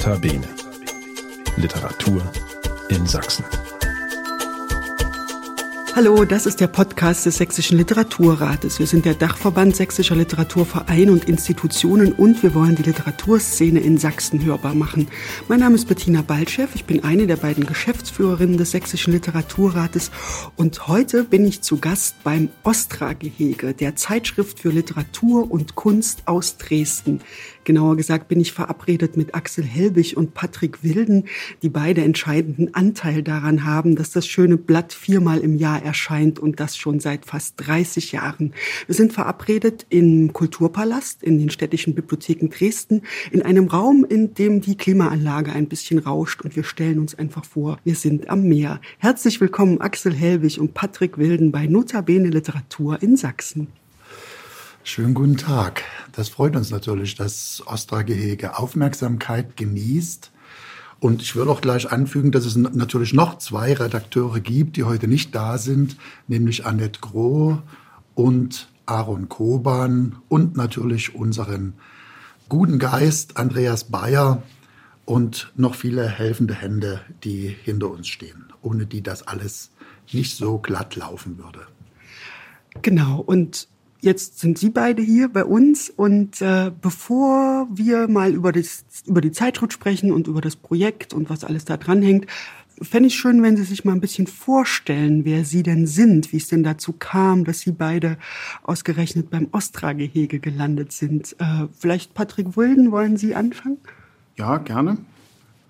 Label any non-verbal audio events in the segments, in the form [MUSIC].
Notabene. Literatur in Sachsen. Hallo, das ist der Podcast des Sächsischen Literaturrates. Wir sind der Dachverband sächsischer Literaturvereine und Institutionen und wir wollen die Literaturszene in Sachsen hörbar machen. Mein Name ist Bettina Baltschew, ich bin eine der beiden Geschäftsführerinnen des Sächsischen Literaturrates und heute bin ich zu Gast beim Ostra-Gehege, der Zeitschrift für Literatur und Kunst aus Dresden. Genauer gesagt bin ich verabredet mit Axel Helbig und Patrick Wilden, die beide entscheidenden Anteil daran haben, dass das schöne Blatt viermal im Jahr erscheint und das schon seit fast 30 Jahren. Wir sind verabredet im Kulturpalast, in den städtischen Bibliotheken Dresden, in einem Raum, in dem die Klimaanlage ein bisschen rauscht und wir stellen uns einfach vor, wir sind am Meer. Herzlich willkommen Axel Helbig und Patrick Wilden bei Notabene Literatur in Sachsen. Schönen guten Tag. Das freut uns natürlich, dass Ostra-Gehege Aufmerksamkeit genießt. Und ich will auch gleich anfügen, dass es natürlich noch zwei Redakteure gibt, die heute nicht da sind, nämlich Annette Groh und Aaron Koban und natürlich unseren guten Geist Andreas Bayer und noch viele helfende Hände, die hinter uns stehen, ohne die das alles nicht so glatt laufen würde. Genau, und Jetzt sind Sie beide hier bei uns und äh, bevor wir mal über, das, über die Zeitschrift sprechen und über das Projekt und was alles da dran hängt, fände ich schön, wenn Sie sich mal ein bisschen vorstellen, wer Sie denn sind, wie es denn dazu kam, dass Sie beide ausgerechnet beim Ostra-Gehege gelandet sind. Äh, vielleicht Patrick Wilden, wollen Sie anfangen? Ja, gerne.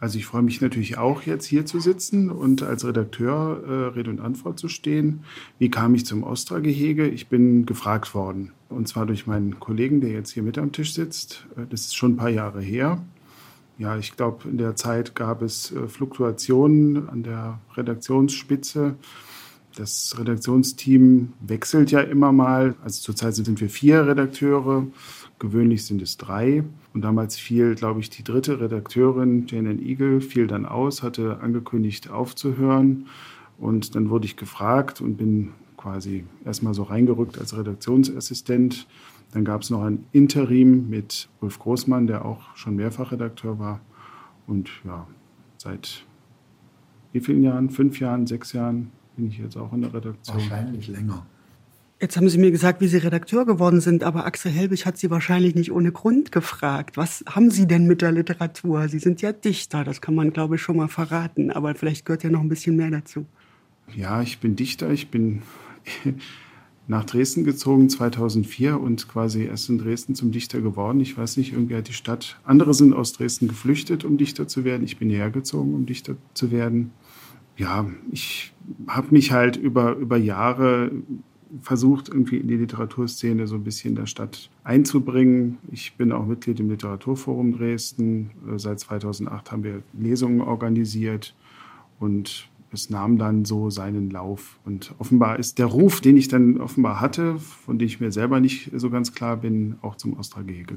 Also ich freue mich natürlich auch jetzt hier zu sitzen und als Redakteur äh, Rede und Antwort zu stehen. Wie kam ich zum Ostra-Gehege? Ich bin gefragt worden und zwar durch meinen Kollegen, der jetzt hier mit am Tisch sitzt. Äh, das ist schon ein paar Jahre her. Ja, ich glaube, in der Zeit gab es äh, Fluktuationen an der Redaktionsspitze. Das Redaktionsteam wechselt ja immer mal. Also zurzeit sind wir vier Redakteure. Gewöhnlich sind es drei. Und damals fiel, glaube ich, die dritte Redakteurin, Jane Eagle, fiel dann aus, hatte angekündigt aufzuhören. Und dann wurde ich gefragt und bin quasi erstmal so reingerückt als Redaktionsassistent. Dann gab es noch ein Interim mit Ulf Großmann, der auch schon mehrfach Redakteur war. Und ja, seit wie vielen Jahren? Fünf Jahren, sechs Jahren bin ich jetzt auch in der Redaktion. Wahrscheinlich länger. Jetzt haben Sie mir gesagt, wie Sie Redakteur geworden sind, aber Axel Helbig hat Sie wahrscheinlich nicht ohne Grund gefragt. Was haben Sie denn mit der Literatur? Sie sind ja Dichter, das kann man, glaube ich, schon mal verraten, aber vielleicht gehört ja noch ein bisschen mehr dazu. Ja, ich bin Dichter. Ich bin [LAUGHS] nach Dresden gezogen 2004 und quasi erst in Dresden zum Dichter geworden. Ich weiß nicht, irgendwie hat die Stadt, andere sind aus Dresden geflüchtet, um Dichter zu werden. Ich bin hierher gezogen, um Dichter zu werden. Ja, ich habe mich halt über, über Jahre versucht, irgendwie in die Literaturszene so ein bisschen der Stadt einzubringen. Ich bin auch Mitglied im Literaturforum Dresden. Äh, seit 2008 haben wir Lesungen organisiert und es nahm dann so seinen Lauf. Und offenbar ist der Ruf, den ich dann offenbar hatte, von dem ich mir selber nicht so ganz klar bin, auch zum Ostra-Gehege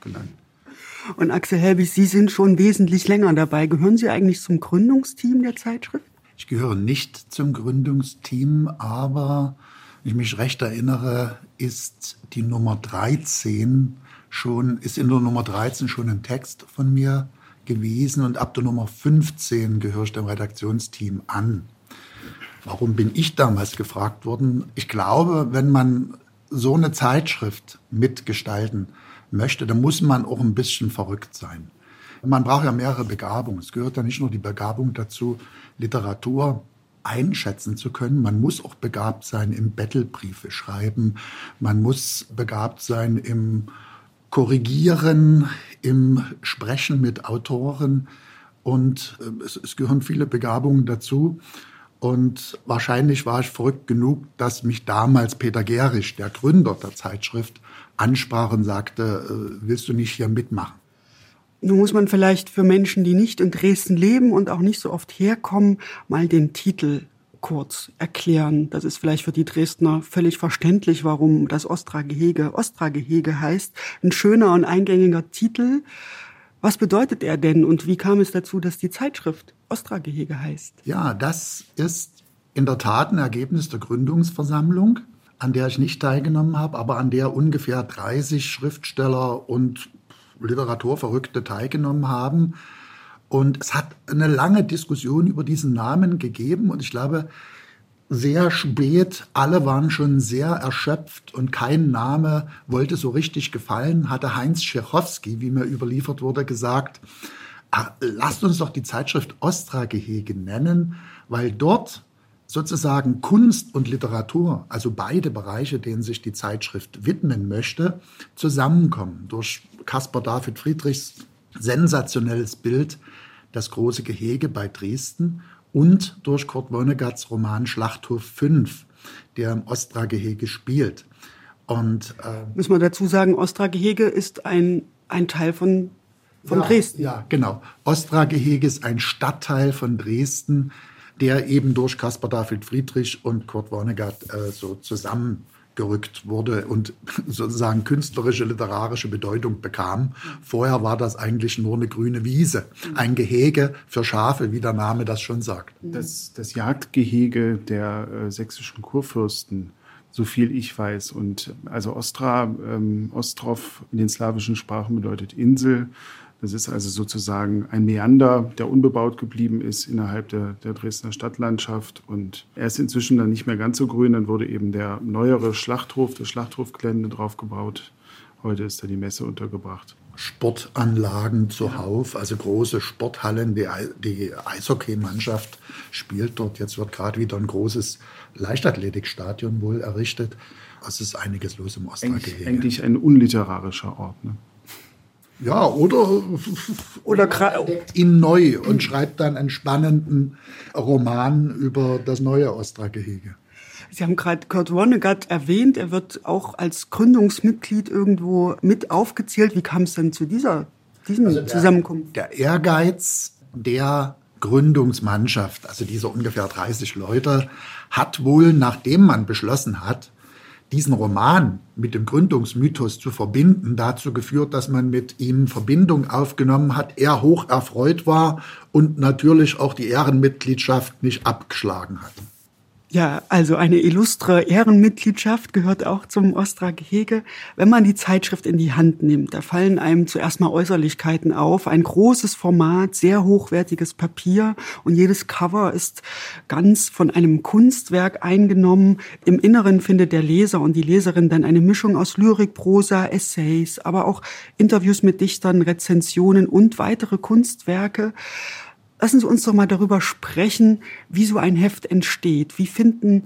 gelangt. Und Axel Helbig, Sie sind schon wesentlich länger dabei. Gehören Sie eigentlich zum Gründungsteam der Zeitschrift? Ich gehöre nicht zum Gründungsteam, aber ich mich recht erinnere, ist die Nummer 13 schon, ist in der Nummer 13 schon ein Text von mir gewesen und ab der Nummer 15 gehöre ich dem Redaktionsteam an. Warum bin ich damals gefragt worden? Ich glaube, wenn man so eine Zeitschrift mitgestalten möchte, dann muss man auch ein bisschen verrückt sein. Man braucht ja mehrere Begabungen. Es gehört ja nicht nur die Begabung dazu, Literatur einschätzen zu können. Man muss auch begabt sein im Battlebriefe schreiben. Man muss begabt sein im Korrigieren, im Sprechen mit Autoren. Und äh, es, es gehören viele Begabungen dazu. Und wahrscheinlich war ich verrückt genug, dass mich damals Peter Gerisch, der Gründer der Zeitschrift, ansprach und sagte, äh, willst du nicht hier mitmachen? Nun muss man vielleicht für Menschen, die nicht in Dresden leben und auch nicht so oft herkommen, mal den Titel kurz erklären. Das ist vielleicht für die Dresdner völlig verständlich, warum das Ostra-Gehege Ostra-Gehege heißt. Ein schöner und eingängiger Titel. Was bedeutet er denn und wie kam es dazu, dass die Zeitschrift Ostra-Gehege heißt? Ja, das ist in der Tat ein Ergebnis der Gründungsversammlung, an der ich nicht teilgenommen habe, aber an der ungefähr 30 Schriftsteller und Literaturverrückte teilgenommen haben. Und es hat eine lange Diskussion über diesen Namen gegeben und ich glaube, sehr spät, alle waren schon sehr erschöpft und kein Name wollte so richtig gefallen, hatte Heinz Scherowski, wie mir überliefert wurde, gesagt, ach, lasst uns doch die Zeitschrift Ostra-Gehege nennen, weil dort sozusagen Kunst und Literatur, also beide Bereiche, denen sich die Zeitschrift widmen möchte, zusammenkommen. Durch Caspar David Friedrichs sensationelles Bild, das große Gehege bei Dresden und durch Kurt Vonnegats Roman Schlachthof 5, der im Ostra-Gehege spielt. Und, äh, Müssen wir dazu sagen, Ostra-Gehege ist ein, ein Teil von, von ja, Dresden. Ja, genau. Ostra-Gehege ist ein Stadtteil von Dresden, der eben durch Caspar David Friedrich und Kurt Vonnegut äh, so zusammengerückt wurde und [LAUGHS] sozusagen künstlerische, literarische Bedeutung bekam. Vorher war das eigentlich nur eine grüne Wiese, ein Gehege für Schafe, wie der Name das schon sagt. Das, das Jagdgehege der äh, sächsischen Kurfürsten so viel ich weiß. Und also Ostra, ähm, Ostrov in den slawischen Sprachen bedeutet Insel. Das ist also sozusagen ein Meander, der unbebaut geblieben ist innerhalb der, der Dresdner Stadtlandschaft. Und er ist inzwischen dann nicht mehr ganz so grün. Dann wurde eben der neuere Schlachthof, das Schlachthofgelände drauf gebaut. Heute ist da die Messe untergebracht. Sportanlagen zuhauf, also große Sporthallen. Die, die Eishockeymannschaft spielt dort. Jetzt wird gerade wieder ein großes Leichtathletikstadion wohl errichtet. Es ist einiges los im Ostergehege. Eigentlich, eigentlich ein unliterarischer Ort. Ne? Ja, oder, oder [LAUGHS] ihn neu und schreibt dann einen spannenden Roman über das neue Ostra-Gehege. Sie haben gerade Kurt Vonnegut erwähnt. Er wird auch als Gründungsmitglied irgendwo mit aufgezählt. Wie kam es denn zu dieser diesem also der, Zusammenkunft? Der Ehrgeiz der Gründungsmannschaft, also dieser ungefähr 30 Leute, hat wohl, nachdem man beschlossen hat, diesen Roman mit dem Gründungsmythos zu verbinden, dazu geführt, dass man mit ihm Verbindung aufgenommen hat, er hoch erfreut war und natürlich auch die Ehrenmitgliedschaft nicht abgeschlagen hat. Ja, also eine illustre Ehrenmitgliedschaft gehört auch zum Ostra-Gehege. Wenn man die Zeitschrift in die Hand nimmt, da fallen einem zuerst mal Äußerlichkeiten auf. Ein großes Format, sehr hochwertiges Papier und jedes Cover ist ganz von einem Kunstwerk eingenommen. Im Inneren findet der Leser und die Leserin dann eine Mischung aus Lyrik, Prosa, Essays, aber auch Interviews mit Dichtern, Rezensionen und weitere Kunstwerke. Lassen Sie uns doch mal darüber sprechen, wie so ein Heft entsteht. Wie finden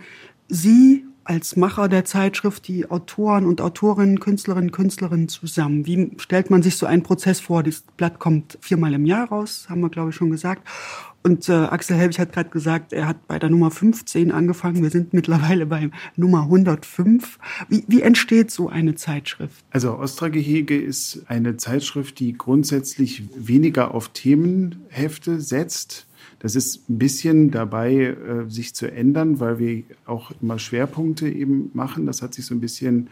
Sie als Macher der Zeitschrift die Autoren und Autorinnen, Künstlerinnen, Künstlerinnen zusammen? Wie stellt man sich so einen Prozess vor? Das Blatt kommt viermal im Jahr raus, haben wir, glaube ich, schon gesagt. Und äh, Axel Helbig hat gerade gesagt, er hat bei der Nummer 15 angefangen. Wir sind mittlerweile bei Nummer 105. Wie, wie entsteht so eine Zeitschrift? Also Ostra-Gehege ist eine Zeitschrift, die grundsätzlich weniger auf Themenhefte setzt. Das ist ein bisschen dabei, äh, sich zu ändern, weil wir auch immer Schwerpunkte eben machen. Das hat sich so ein bisschen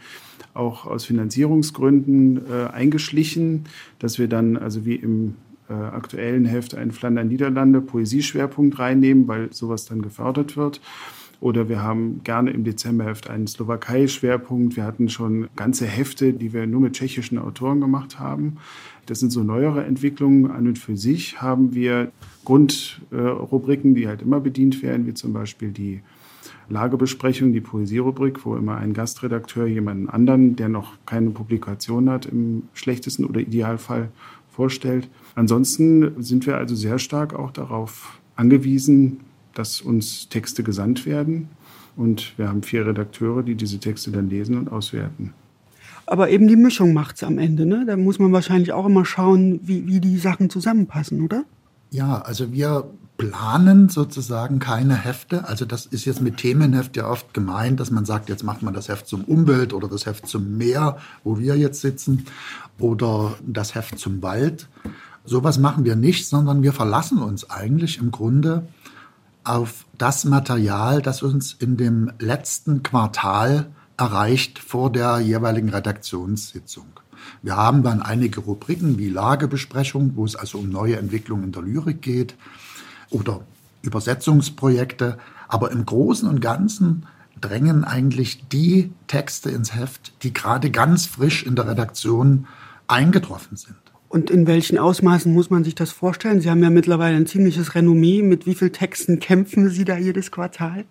auch aus Finanzierungsgründen äh, eingeschlichen, dass wir dann, also wie im äh, aktuellen Heft einen Flandern-Niederlande Poesieschwerpunkt reinnehmen, weil sowas dann gefördert wird. Oder wir haben gerne im Dezemberheft einen Slowakei-Schwerpunkt. Wir hatten schon ganze Hefte, die wir nur mit tschechischen Autoren gemacht haben. Das sind so neuere Entwicklungen. An und für sich haben wir Grundrubriken, die halt immer bedient werden, wie zum Beispiel die Lagebesprechung, die Poesierubrik, wo immer ein Gastredakteur jemanden anderen, der noch keine Publikation hat, im schlechtesten oder Idealfall vorstellt. Ansonsten sind wir also sehr stark auch darauf angewiesen, dass uns Texte gesandt werden. Und wir haben vier Redakteure, die diese Texte dann lesen und auswerten. Aber eben die Mischung macht es am Ende. Ne? Da muss man wahrscheinlich auch immer schauen, wie, wie die Sachen zusammenpassen, oder? Ja, also wir planen sozusagen keine Hefte. Also das ist jetzt mit Themenheft ja oft gemeint, dass man sagt, jetzt macht man das Heft zum Umwelt oder das Heft zum Meer, wo wir jetzt sitzen, oder das Heft zum Wald. Sowas machen wir nicht, sondern wir verlassen uns eigentlich im Grunde auf das Material, das uns in dem letzten Quartal erreicht vor der jeweiligen Redaktionssitzung. Wir haben dann einige Rubriken wie Lagebesprechung, wo es also um neue Entwicklungen in der Lyrik geht oder Übersetzungsprojekte. Aber im Großen und Ganzen drängen eigentlich die Texte ins Heft, die gerade ganz frisch in der Redaktion eingetroffen sind. Und in welchen Ausmaßen muss man sich das vorstellen? Sie haben ja mittlerweile ein ziemliches Renommee. Mit wie vielen Texten kämpfen Sie da jedes Quartal?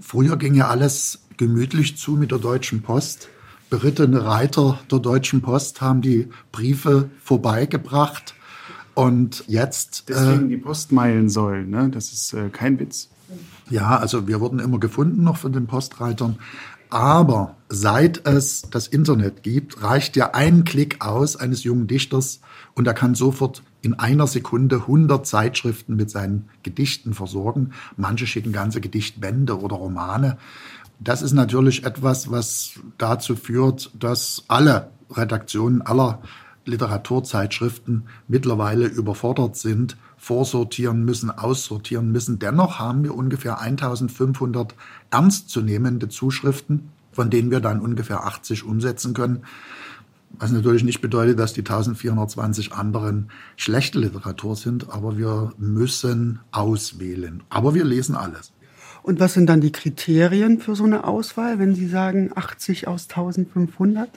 Früher ging ja alles gemütlich zu mit der Deutschen Post. Berittene Reiter der Deutschen Post haben die Briefe vorbeigebracht. Und jetzt. Deswegen äh, die Postmeilensäulen, ne? das ist äh, kein Witz. Ja, also wir wurden immer gefunden noch von den Postreitern. Aber seit es das Internet gibt, reicht ja ein Klick aus eines jungen Dichters und er kann sofort in einer Sekunde 100 Zeitschriften mit seinen Gedichten versorgen. Manche schicken ganze Gedichtbände oder Romane. Das ist natürlich etwas, was dazu führt, dass alle Redaktionen aller Literaturzeitschriften mittlerweile überfordert sind, vorsortieren müssen, aussortieren müssen. Dennoch haben wir ungefähr 1500 ernstzunehmende Zuschriften, von denen wir dann ungefähr 80 umsetzen können. Was natürlich nicht bedeutet, dass die 1420 anderen schlechte Literatur sind, aber wir müssen auswählen. Aber wir lesen alles. Und was sind dann die Kriterien für so eine Auswahl, wenn Sie sagen 80 aus 1500?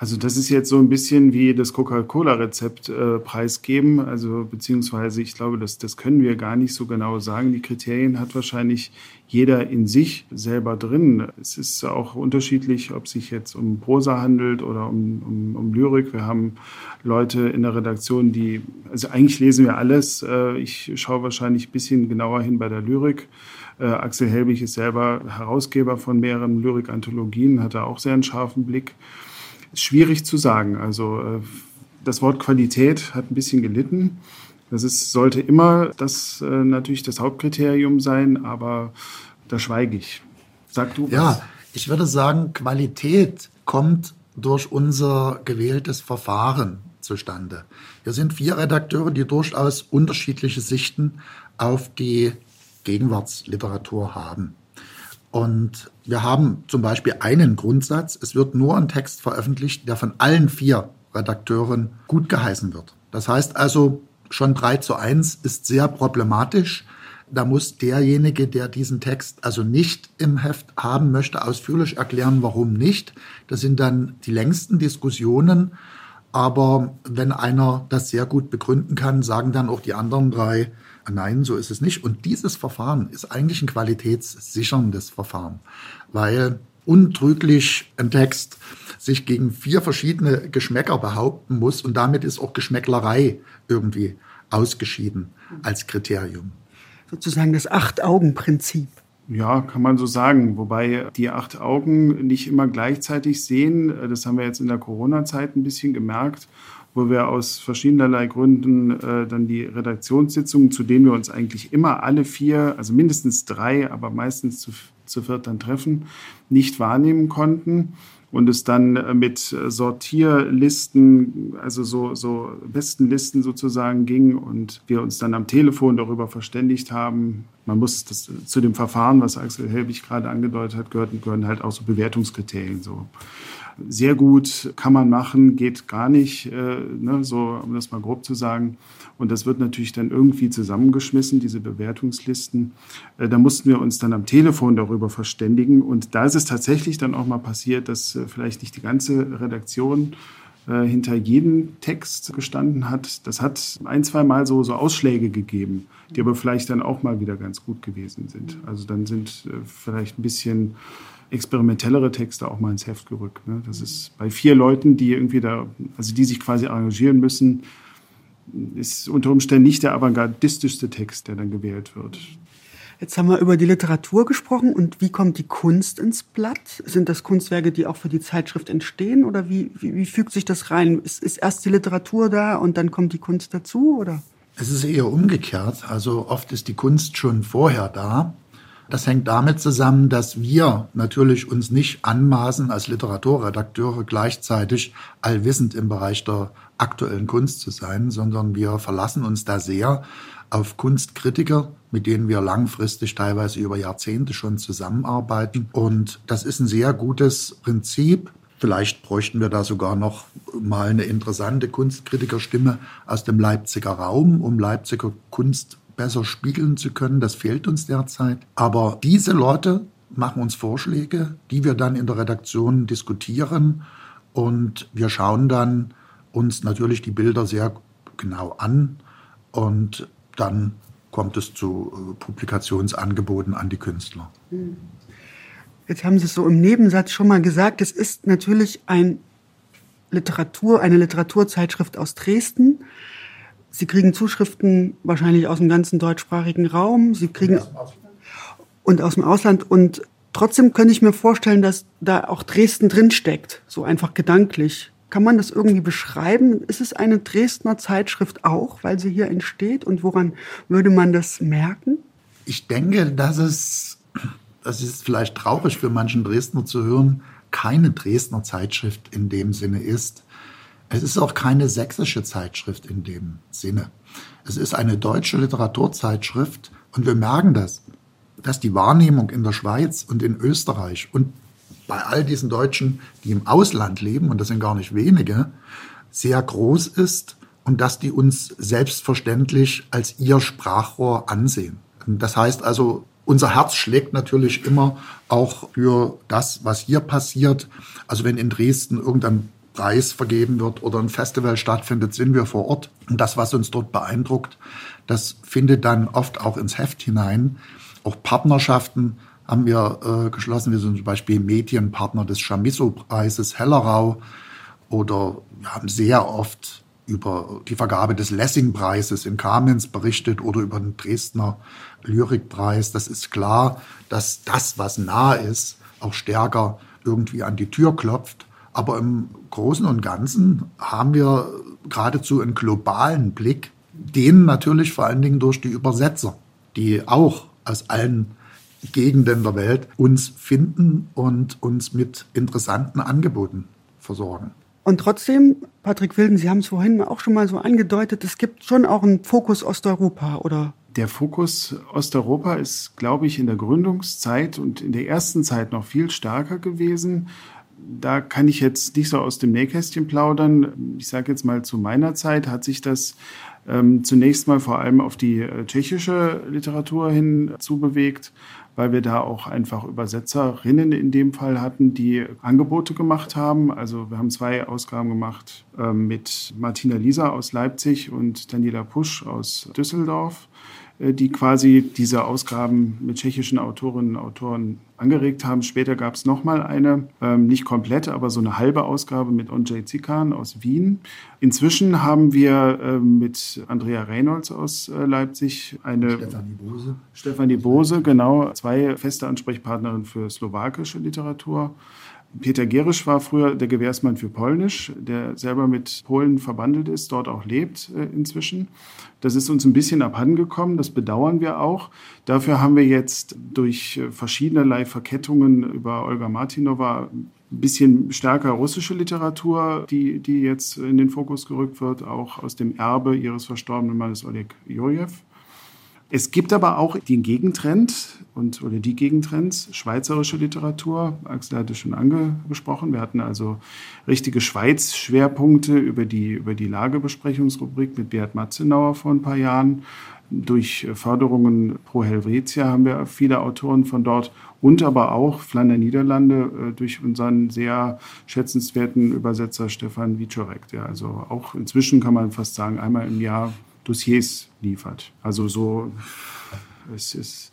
Also das ist jetzt so ein bisschen wie das Coca-Cola-Rezept äh, preisgeben. Also beziehungsweise ich glaube, das, das können wir gar nicht so genau sagen. Die Kriterien hat wahrscheinlich jeder in sich selber drin. Es ist auch unterschiedlich, ob sich jetzt um Prosa handelt oder um, um, um Lyrik. Wir haben Leute in der Redaktion, die, also eigentlich lesen wir alles. Äh, ich schaue wahrscheinlich ein bisschen genauer hin bei der Lyrik. Äh, Axel Helbig ist selber Herausgeber von mehreren Lyrik-Anthologien, hat da auch sehr einen scharfen Blick schwierig zu sagen. Also äh, das Wort Qualität hat ein bisschen gelitten. Das ist, sollte immer das äh, natürlich das Hauptkriterium sein, aber da schweige ich. Sag du was. Ja, ich würde sagen, Qualität kommt durch unser gewähltes Verfahren zustande. Wir sind vier Redakteure, die durchaus unterschiedliche Sichten auf die Gegenwartsliteratur haben. Und wir haben zum Beispiel einen Grundsatz, es wird nur ein Text veröffentlicht, der von allen vier Redakteuren gut geheißen wird. Das heißt also, schon 3 zu 1 ist sehr problematisch. Da muss derjenige, der diesen Text also nicht im Heft haben möchte, ausführlich erklären, warum nicht. Das sind dann die längsten Diskussionen. Aber wenn einer das sehr gut begründen kann, sagen dann auch die anderen drei, Nein, so ist es nicht. Und dieses Verfahren ist eigentlich ein qualitätssicherndes Verfahren, weil untrüglich ein Text sich gegen vier verschiedene Geschmäcker behaupten muss und damit ist auch Geschmäcklerei irgendwie ausgeschieden als Kriterium. Sozusagen das Acht-Augen-Prinzip. Ja, kann man so sagen. Wobei die acht Augen nicht immer gleichzeitig sehen. Das haben wir jetzt in der Corona-Zeit ein bisschen gemerkt wo wir aus verschiedenerlei Gründen äh, dann die Redaktionssitzungen, zu denen wir uns eigentlich immer alle vier, also mindestens drei, aber meistens zu, zu viert dann treffen, nicht wahrnehmen konnten und es dann äh, mit Sortierlisten, also so, so besten Listen sozusagen ging und wir uns dann am Telefon darüber verständigt haben. Man muss das zu dem Verfahren, was Axel Helbig gerade angedeutet hat, gehört, gehören halt auch so Bewertungskriterien so sehr gut, kann man machen, geht gar nicht, äh, ne, so, um das mal grob zu sagen. Und das wird natürlich dann irgendwie zusammengeschmissen, diese Bewertungslisten. Äh, da mussten wir uns dann am Telefon darüber verständigen. Und da ist es tatsächlich dann auch mal passiert, dass äh, vielleicht nicht die ganze Redaktion hinter jedem Text gestanden hat. Das hat ein, zwei Mal so, so Ausschläge gegeben, die aber vielleicht dann auch mal wieder ganz gut gewesen sind. Also dann sind vielleicht ein bisschen experimentellere Texte auch mal ins Heft gerückt. Ne? Das ist bei vier Leuten, die irgendwie da, also die sich quasi arrangieren müssen, ist unter Umständen nicht der avantgardistischste Text, der dann gewählt wird. Jetzt haben wir über die Literatur gesprochen und wie kommt die Kunst ins Blatt? Sind das Kunstwerke, die auch für die Zeitschrift entstehen oder wie, wie, wie fügt sich das rein? Ist, ist erst die Literatur da und dann kommt die Kunst dazu oder? Es ist eher umgekehrt. Also oft ist die Kunst schon vorher da. Das hängt damit zusammen, dass wir natürlich uns nicht anmaßen, als Literaturredakteure gleichzeitig allwissend im Bereich der aktuellen Kunst zu sein, sondern wir verlassen uns da sehr auf Kunstkritiker, mit denen wir langfristig teilweise über Jahrzehnte schon zusammenarbeiten. Und das ist ein sehr gutes Prinzip. Vielleicht bräuchten wir da sogar noch mal eine interessante Kunstkritikerstimme aus dem Leipziger Raum, um Leipziger Kunst besser spiegeln zu können. Das fehlt uns derzeit. Aber diese Leute machen uns Vorschläge, die wir dann in der Redaktion diskutieren und wir schauen dann, uns natürlich die Bilder sehr genau an und dann kommt es zu äh, Publikationsangeboten an die Künstler. Jetzt haben Sie es so im Nebensatz schon mal gesagt, es ist natürlich ein Literatur, eine Literaturzeitschrift aus Dresden. Sie kriegen Zuschriften wahrscheinlich aus dem ganzen deutschsprachigen Raum. Sie kriegen und aus dem Ausland und trotzdem könnte ich mir vorstellen, dass da auch Dresden drinsteckt, so einfach gedanklich. Kann man das irgendwie beschreiben? Ist es eine Dresdner Zeitschrift auch, weil sie hier entsteht? Und woran würde man das merken? Ich denke, dass es, das ist vielleicht traurig für manchen Dresdner zu hören, keine Dresdner Zeitschrift in dem Sinne ist. Es ist auch keine sächsische Zeitschrift in dem Sinne. Es ist eine deutsche Literaturzeitschrift und wir merken das, dass die Wahrnehmung in der Schweiz und in Österreich und bei all diesen Deutschen, die im Ausland leben, und das sind gar nicht wenige, sehr groß ist und dass die uns selbstverständlich als ihr Sprachrohr ansehen. Das heißt also, unser Herz schlägt natürlich immer auch für das, was hier passiert. Also wenn in Dresden irgendein Preis vergeben wird oder ein Festival stattfindet, sind wir vor Ort. Und das, was uns dort beeindruckt, das findet dann oft auch ins Heft hinein. Auch Partnerschaften haben wir äh, geschlossen. Wir sind zum Beispiel Medienpartner des Chamisso-Preises Hellerau oder wir haben sehr oft über die Vergabe des Lessing-Preises in Kamenz berichtet oder über den Dresdner Lyrikpreis. Das ist klar, dass das, was nah ist, auch stärker irgendwie an die Tür klopft. Aber im Großen und Ganzen haben wir geradezu einen globalen Blick, den natürlich vor allen Dingen durch die Übersetzer, die auch aus allen Gegenden der Welt uns finden und uns mit interessanten Angeboten versorgen. Und trotzdem, Patrick Wilden, Sie haben es vorhin auch schon mal so angedeutet, es gibt schon auch einen Fokus Osteuropa, oder? Der Fokus Osteuropa ist, glaube ich, in der Gründungszeit und in der ersten Zeit noch viel stärker gewesen. Da kann ich jetzt nicht so aus dem Nähkästchen plaudern. Ich sage jetzt mal, zu meiner Zeit hat sich das ähm, zunächst mal vor allem auf die äh, tschechische Literatur hin zubewegt weil wir da auch einfach Übersetzerinnen in dem Fall hatten, die Angebote gemacht haben. Also wir haben zwei Ausgaben gemacht äh, mit Martina Lisa aus Leipzig und Daniela Pusch aus Düsseldorf. Äh, die quasi diese Ausgaben mit tschechischen Autorinnen und Autoren angeregt haben. Später gab es nochmal eine, ähm, nicht komplett, aber so eine halbe Ausgabe mit Ondřej Zikan aus Wien. Inzwischen haben wir äh, mit Andrea Reynolds aus äh, Leipzig eine... Stefanie Bose. Stefanie Bose, genau. Zwei feste Ansprechpartnerinnen für slowakische Literatur. Peter Gerisch war früher der Gewährsmann für Polnisch, der selber mit Polen verbandelt ist, dort auch lebt äh, inzwischen. Das ist uns ein bisschen abhandengekommen, das bedauern wir auch. Dafür haben wir jetzt durch äh, verschiedenerlei Verkettungen über Olga Martinova ein bisschen stärker russische Literatur, die, die jetzt in den Fokus gerückt wird, auch aus dem Erbe ihres verstorbenen Mannes Oleg Jurjew. Es gibt aber auch den Gegentrend und oder die Gegentrends, schweizerische Literatur. Axel hatte schon angesprochen. Wir hatten also richtige Schweiz-Schwerpunkte über die, über die Lagebesprechungsrubrik mit Beat Matzenauer vor ein paar Jahren. Durch Förderungen pro Helvetia haben wir viele Autoren von dort und aber auch Flandern Niederlande äh, durch unseren sehr schätzenswerten Übersetzer Stefan Wiczorek, der also auch inzwischen kann man fast sagen, einmal im Jahr Dossiers liefert. Also so, es ist,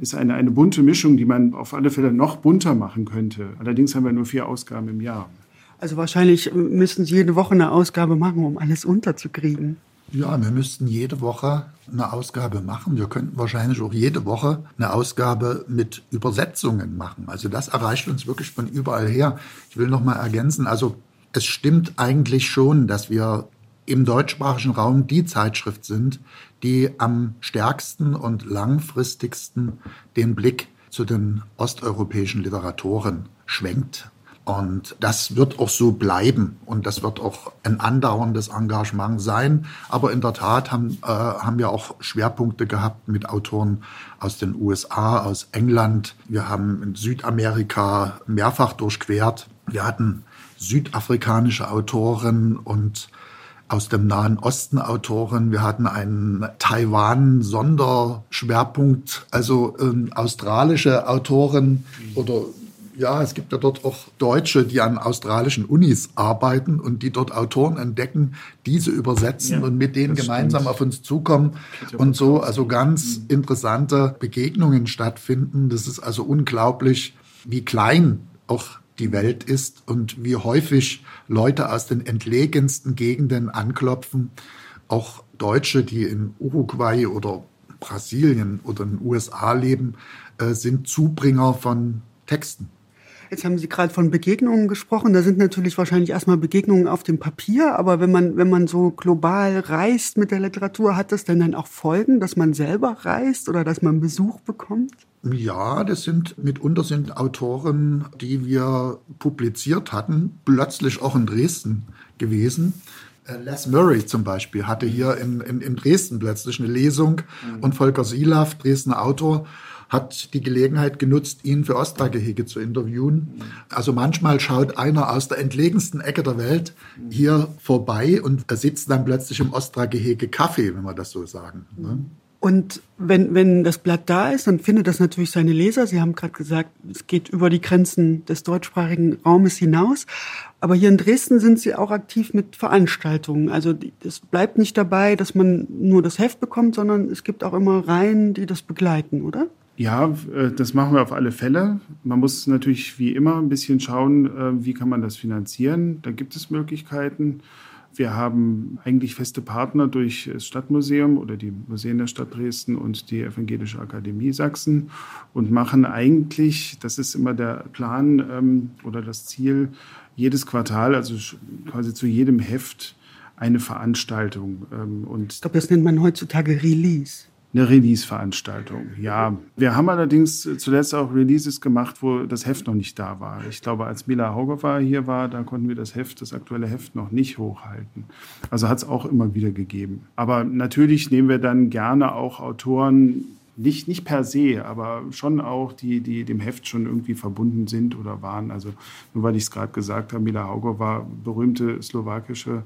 ist eine, eine bunte Mischung, die man auf alle Fälle noch bunter machen könnte. Allerdings haben wir nur vier Ausgaben im Jahr. Also wahrscheinlich müssten Sie jede Woche eine Ausgabe machen, um alles unterzukriegen. Ja, wir müssten jede Woche eine Ausgabe machen. Wir könnten wahrscheinlich auch jede Woche eine Ausgabe mit Übersetzungen machen. Also das erreicht uns wirklich von überall her. Ich will noch mal ergänzen, also es stimmt eigentlich schon, dass wir im deutschsprachigen Raum die Zeitschrift sind, die am stärksten und langfristigsten den Blick zu den osteuropäischen Literatoren schwenkt. Und das wird auch so bleiben und das wird auch ein andauerndes Engagement sein. Aber in der Tat haben, äh, haben wir auch Schwerpunkte gehabt mit Autoren aus den USA, aus England. Wir haben in Südamerika mehrfach durchquert. Wir hatten südafrikanische Autoren und aus dem Nahen Osten Autoren. Wir hatten einen Taiwan-Sonderschwerpunkt, also ähm, australische Autoren oder Ja, es gibt ja dort auch Deutsche, die an australischen Unis arbeiten und die dort Autoren entdecken, diese übersetzen ja, und mit denen gemeinsam stimmt. auf uns zukommen und so also ganz mhm. interessante Begegnungen stattfinden. Das ist also unglaublich, wie klein auch die Welt ist und wie häufig Leute aus den entlegensten Gegenden anklopfen. Auch Deutsche, die in Uruguay oder Brasilien oder in den USA leben, äh, sind Zubringer von Texten. Jetzt haben Sie gerade von Begegnungen gesprochen. Da sind natürlich wahrscheinlich erstmal Begegnungen auf dem Papier, aber wenn man, wenn man so global reist mit der Literatur, hat das denn dann auch Folgen, dass man selber reist oder dass man Besuch bekommt? Ja, das sind mitunter sind Autoren, die wir publiziert hatten, plötzlich auch in Dresden gewesen. Äh, Les Murray zum Beispiel hatte hier in, in, in Dresden plötzlich eine Lesung mhm. und Volker Silaff, Dresdner Autor, hat die Gelegenheit genutzt, ihn für Ostra-Gehege zu interviewen. Mhm. Also manchmal schaut einer aus der entlegensten Ecke der Welt hier vorbei und sitzt dann plötzlich im Ostra-Gehege Kaffee, wenn wir das so sagen. Ne? Und wenn, wenn das Blatt da ist, dann findet das natürlich seine Leser. Sie haben gerade gesagt, es geht über die Grenzen des deutschsprachigen Raumes hinaus. Aber hier in Dresden sind Sie auch aktiv mit Veranstaltungen. Also es bleibt nicht dabei, dass man nur das Heft bekommt, sondern es gibt auch immer Reihen, die das begleiten, oder? Ja, äh, das machen wir auf alle Fälle. Man muss natürlich wie immer ein bisschen schauen, äh, wie kann man das finanzieren. Da gibt es Möglichkeiten. Wir haben eigentlich feste Partner durch das Stadtmuseum oder die Museen der Stadt Dresden und die Evangelische Akademie Sachsen und machen eigentlich, das ist immer der Plan ähm, oder das Ziel, jedes Quartal, also quasi zu jedem Heft eine Veranstaltung. Ähm, und ich glaube, das nennt man heutzutage Release eine Release-Veranstaltung. Ja, wir haben allerdings zuletzt auch Releases gemacht, wo das Heft noch nicht da war. Ich glaube, als Mila Haugover hier war, da konnten wir das Heft, das aktuelle Heft noch nicht hochhalten. Also hat es auch immer wieder gegeben. Aber natürlich nehmen wir dann gerne auch Autoren, nicht, nicht per se, aber schon auch, die, die dem Heft schon irgendwie verbunden sind oder waren. Also nur weil ich es gerade gesagt habe, Mila Hauger war berühmte slowakische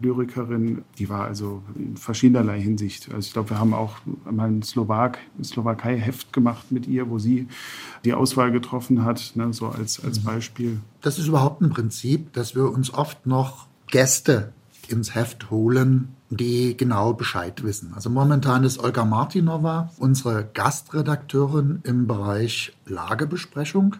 Lyrikerin, die war also in verschiedenerlei Hinsicht. Also ich glaube, wir haben auch mal ein Slowak, Slowakei-Heft gemacht mit ihr, wo sie die Auswahl getroffen hat, ne, so als, als mhm. Beispiel. Das ist überhaupt ein Prinzip, dass wir uns oft noch Gäste ins Heft holen, die genau Bescheid wissen. Also momentan ist Olga Martinova unsere Gastredakteurin im Bereich Lagebesprechung.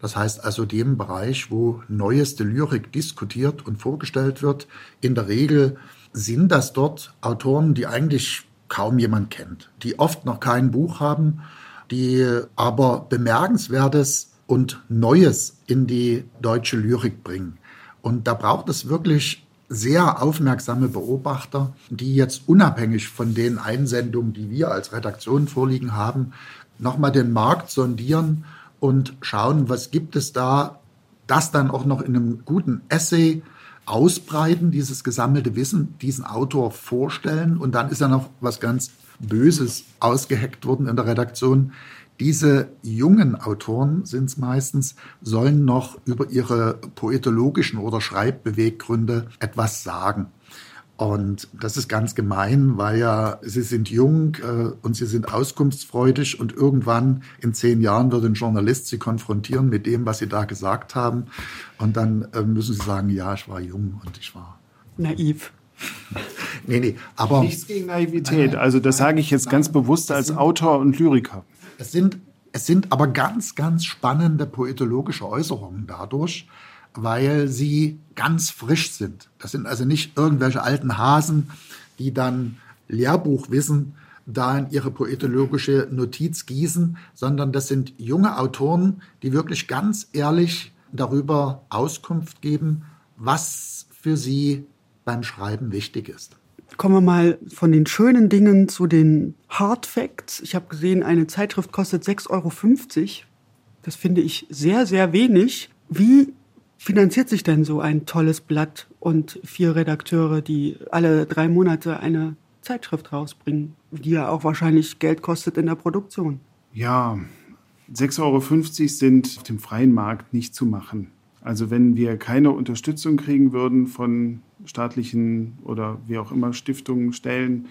Das heißt also dem Bereich, wo neueste Lyrik diskutiert und vorgestellt wird. In der Regel sind das dort Autoren, die eigentlich kaum jemand kennt, die oft noch kein Buch haben, die aber bemerkenswertes und Neues in die deutsche Lyrik bringen. Und da braucht es wirklich sehr aufmerksame Beobachter, die jetzt unabhängig von den Einsendungen, die wir als Redaktion vorliegen haben, nochmal den Markt sondieren und schauen, was gibt es da, das dann auch noch in einem guten Essay ausbreiten, dieses gesammelte Wissen, diesen Autor vorstellen und dann ist ja noch was ganz Böses ausgeheckt worden in der Redaktion. Diese jungen Autoren sind es meistens, sollen noch über ihre poetologischen oder Schreibbeweggründe etwas sagen. Und das ist ganz gemein, weil ja sie sind jung äh, und sie sind auskunftsfreudig und irgendwann in zehn Jahren wird ein Journalist sie konfrontieren mit dem, was sie da gesagt haben. Und dann äh, müssen sie sagen, ja, ich war jung und ich war naiv. [LAUGHS] nee, nee, aber. Nichts gegen Naivität. Also, das sage ich jetzt ganz bewusst als Autor und Lyriker. Es sind, es sind aber ganz, ganz spannende poetologische Äußerungen dadurch, weil sie ganz frisch sind. Das sind also nicht irgendwelche alten Hasen, die dann Lehrbuchwissen da in ihre poetologische Notiz gießen, sondern das sind junge Autoren, die wirklich ganz ehrlich darüber Auskunft geben, was für sie beim Schreiben wichtig ist. Kommen wir mal von den schönen Dingen zu den Hard Facts. Ich habe gesehen, eine Zeitschrift kostet 6,50 Euro. Das finde ich sehr, sehr wenig. Wie finanziert sich denn so ein tolles Blatt und vier Redakteure, die alle drei Monate eine Zeitschrift rausbringen, die ja auch wahrscheinlich Geld kostet in der Produktion? Ja, 6,50 Euro sind auf dem freien Markt nicht zu machen. Also wenn wir keine Unterstützung kriegen würden von staatlichen oder wie auch immer Stiftungen, Stellen,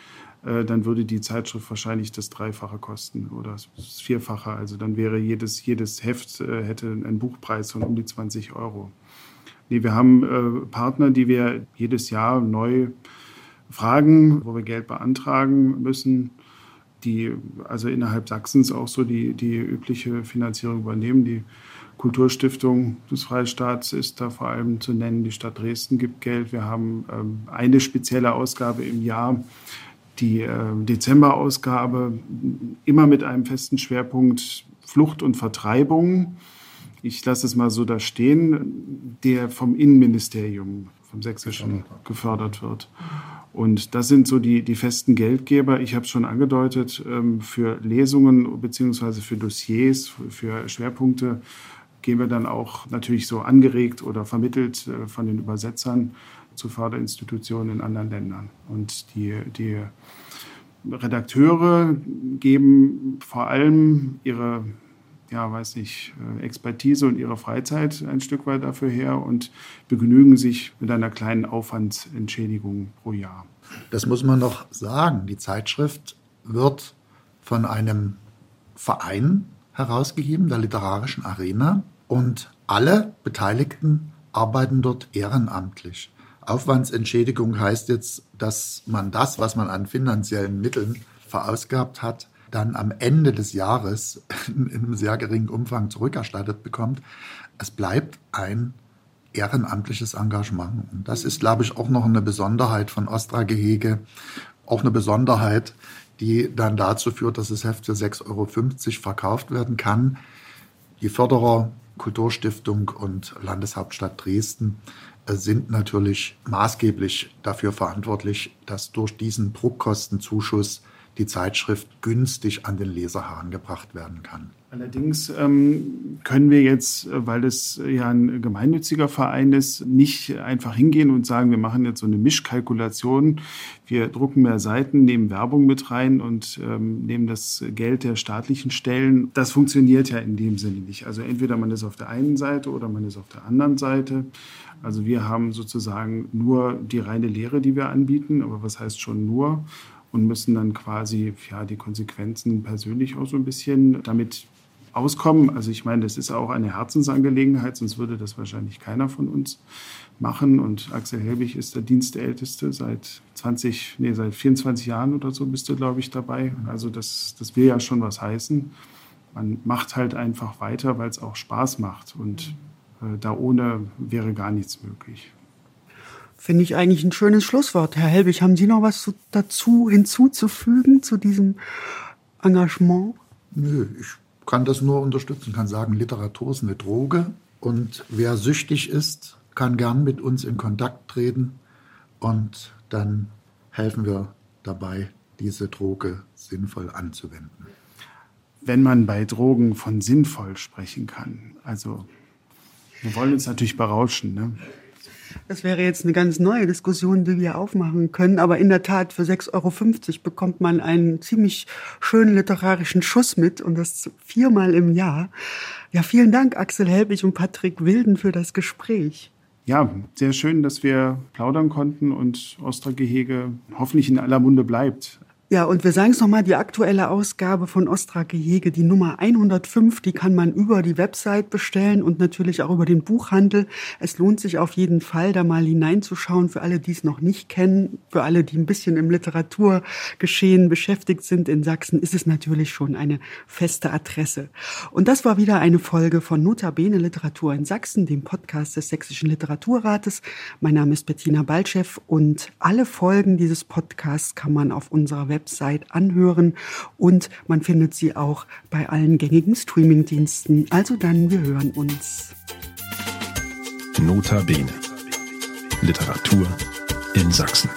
äh, dann würde die Zeitschrift wahrscheinlich das Dreifache kosten oder das Vierfache. Also dann wäre jedes, jedes Heft äh, hätte einen Buchpreis von um die 20 Euro. Nee, wir haben äh, Partner, die wir jedes Jahr neu fragen, wo wir Geld beantragen müssen, die also innerhalb Sachsens auch so die, die übliche Finanzierung übernehmen. Die Kulturstiftung des Freistaats ist da vor allem zu nennen. Die Stadt Dresden gibt Geld. Wir haben ähm, eine spezielle Ausgabe im Jahr, die äh, Dezemberausgabe, immer mit einem festen Schwerpunkt Flucht und Vertreibung. Ich lasse es mal so da stehen, der vom Innenministerium, vom Sächsischen gefördert wird. Und das sind so die, die festen Geldgeber. Ich habe es schon angedeutet, ähm, für Lesungen bzw. für Dossiers, für Schwerpunkte gehen wir dann auch natürlich so angeregt oder vermittelt äh, von den Übersetzern zu Förderinstitutionen in anderen Ländern. Und die, die Redakteure geben vor allem ihre, ja, weiß nicht, äh, Expertise und ihre Freizeit ein Stück weit dafür her und begnügen sich mit einer kleinen Aufwandsentschädigung pro Jahr. Das muss man noch sagen. Die Zeitschrift wird von einem Verein herausgegeben, der Literarischen Arena. Und alle Beteiligten arbeiten dort ehrenamtlich. Aufwandsentschädigung heißt jetzt, dass man das, was man an finanziellen Mitteln verausgabt hat, dann am Ende des Jahres [LAUGHS] in, einem sehr geringen Umfang zurückerstattet bekommt. Es bleibt ein ehrenamtliches Engagement. Und das ist, glaube ich, auch noch eine Besonderheit von Ostra-Gehege, auch eine Besonderheit, die dann dazu führt, dass das Heft für 6,50 Euro verkauft werden kann. Die Förderer Kulturstiftung und Landeshauptstadt Dresden äh, sind natürlich maßgeblich dafür verantwortlich, dass durch diesen Druckkostenzuschuss die Zeitschrift günstig an den Leser herangebracht werden kann. Allerdings ähm, können wir jetzt, äh, weil es ja ein gemeinnütziger Verein ist, nicht einfach hingehen und sagen, wir machen jetzt so eine Mischkalkulation. Wir drucken mehr Seiten, nehmen Werbung mit rein und ähm, nehmen das Geld der staatlichen Stellen. Das funktioniert ja in dem Sinne nicht. Also entweder man ist auf der einen Seite oder man ist auf der anderen Seite. Also wir haben sozusagen nur die reine Lehre, die wir anbieten. Aber was heißt schon nur? und müssen dann quasi ja, die Konsequenzen persönlich auch so ein bisschen damit auskommen. Also ich meine, das ist auch eine Herzensangelegenheit, sonst würde das wahrscheinlich keiner von uns machen. Und Axel Helbig ist der Dienstälteste seit 20, nee, seit 24 Jahren oder so bist du, glaube ich, dabei. Also das, das will ja schon was heißen. Man macht halt einfach weiter, weil es auch Spaß macht. Und äh, da ohne wäre gar nichts möglich. Finde ich eigentlich ein schönes Schlusswort. Herr Helbig, haben Sie noch was dazu hinzuzufügen zu diesem Engagement? Nö, ich kann das nur unterstützen, kann sagen, Literatur ist eine Droge und wer süchtig ist, kann gern mit uns in Kontakt treten und dann helfen wir dabei, diese Droge sinnvoll anzuwenden. Wenn man bei Drogen von sinnvoll sprechen kann, also wir wollen uns natürlich berauschen, ne? Das wäre jetzt eine ganz neue Diskussion, die wir aufmachen können. Aber in der Tat, für 6,50 Euro bekommt man einen ziemlich schönen literarischen Schuss mit und das viermal im Jahr. Ja, vielen Dank, Axel Helbig und Patrick Wilden, für das Gespräch. Ja, sehr schön, dass wir plaudern konnten und Ostergehege hoffentlich in aller Munde bleibt. Ja, und wir sagen es nochmal, die aktuelle Ausgabe von Ostra Gehege, die Nummer 105, die kann man über die Website bestellen und natürlich auch über den Buchhandel. Es lohnt sich auf jeden Fall, da mal hineinzuschauen, für alle, die es noch nicht kennen, für alle, die ein bisschen im Literaturgeschehen beschäftigt sind in Sachsen, ist es natürlich schon eine feste Adresse. Und das war wieder eine Folge von Notabene Literatur in Sachsen, dem Podcast des Sächsischen Literaturrates. Mein Name ist Bettina Baltschew und alle Folgen dieses Podcasts kann man auf unserer Website Website anhören und man findet sie auch bei allen gängigen Streamingdiensten. Also dann, wir hören uns. Nota Bene. Literatur in Sachsen.